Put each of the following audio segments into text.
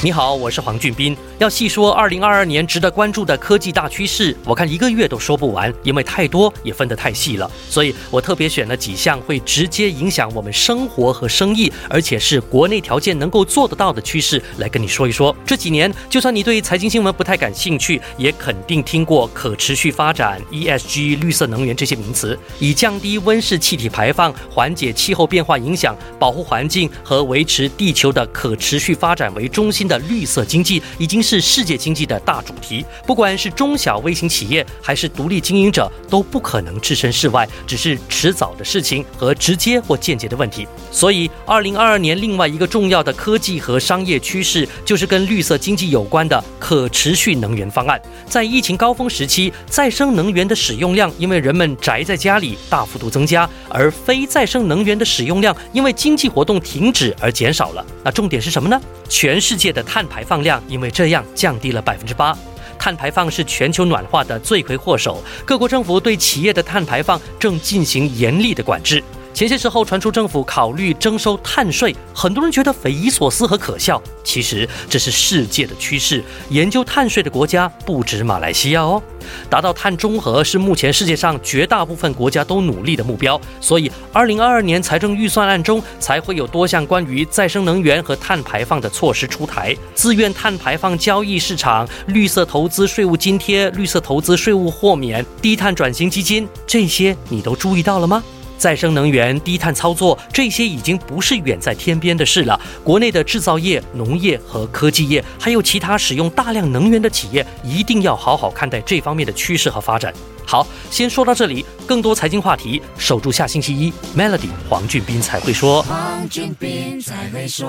你好，我是黄俊斌。要细说二零二二年值得关注的科技大趋势，我看一个月都说不完，因为太多也分得太细了。所以我特别选了几项会直接影响我们生活和生意，而且是国内条件能够做得到的趋势来跟你说一说。这几年，就算你对财经新闻不太感兴趣，也肯定听过可持续发展、ESG、绿色能源这些名词。以降低温室气体排放、缓解气候变化影响、保护环境和维持地球的可持续发展为中心。的绿色经济已经是世界经济的大主题，不管是中小微型企业还是独立经营者，都不可能置身事外，只是迟早的事情和直接或间接的问题。所以，二零二二年另外一个重要的科技和商业趋势，就是跟绿色经济有关的可持续能源方案。在疫情高峰时期，再生能源的使用量因为人们宅在家里大幅度增加，而非再生能源的使用量因为经济活动停止而减少了。那重点是什么呢？全世界的碳排放量因为这样降低了百分之八。碳排放是全球暖化的罪魁祸首，各国政府对企业的碳排放正进行严厉的管制。前些时候传出政府考虑征收碳税，很多人觉得匪夷所思和可笑。其实这是世界的趋势，研究碳税的国家不止马来西亚哦。达到碳中和是目前世界上绝大部分国家都努力的目标，所以二零二二年财政预算案中才会有多项关于再生能源和碳排放的措施出台，自愿碳排放交易市场、绿色投资税务津贴、绿色投资税务豁免、低碳转型基金，这些你都注意到了吗？再生能源、低碳操作，这些已经不是远在天边的事了。国内的制造业、农业和科技业，还有其他使用大量能源的企业，一定要好好看待这方面的趋势和发展。好，先说到这里。更多财经话题，守住下星期一，Melody 黄俊斌才会说。黄俊斌才会说。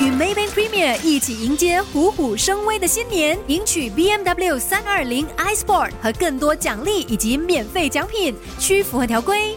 与 Maybank Premier 一起迎接虎虎生威的新年，赢取 BMW 三二零 iSport 和更多奖励以及免费奖品，需符合条规。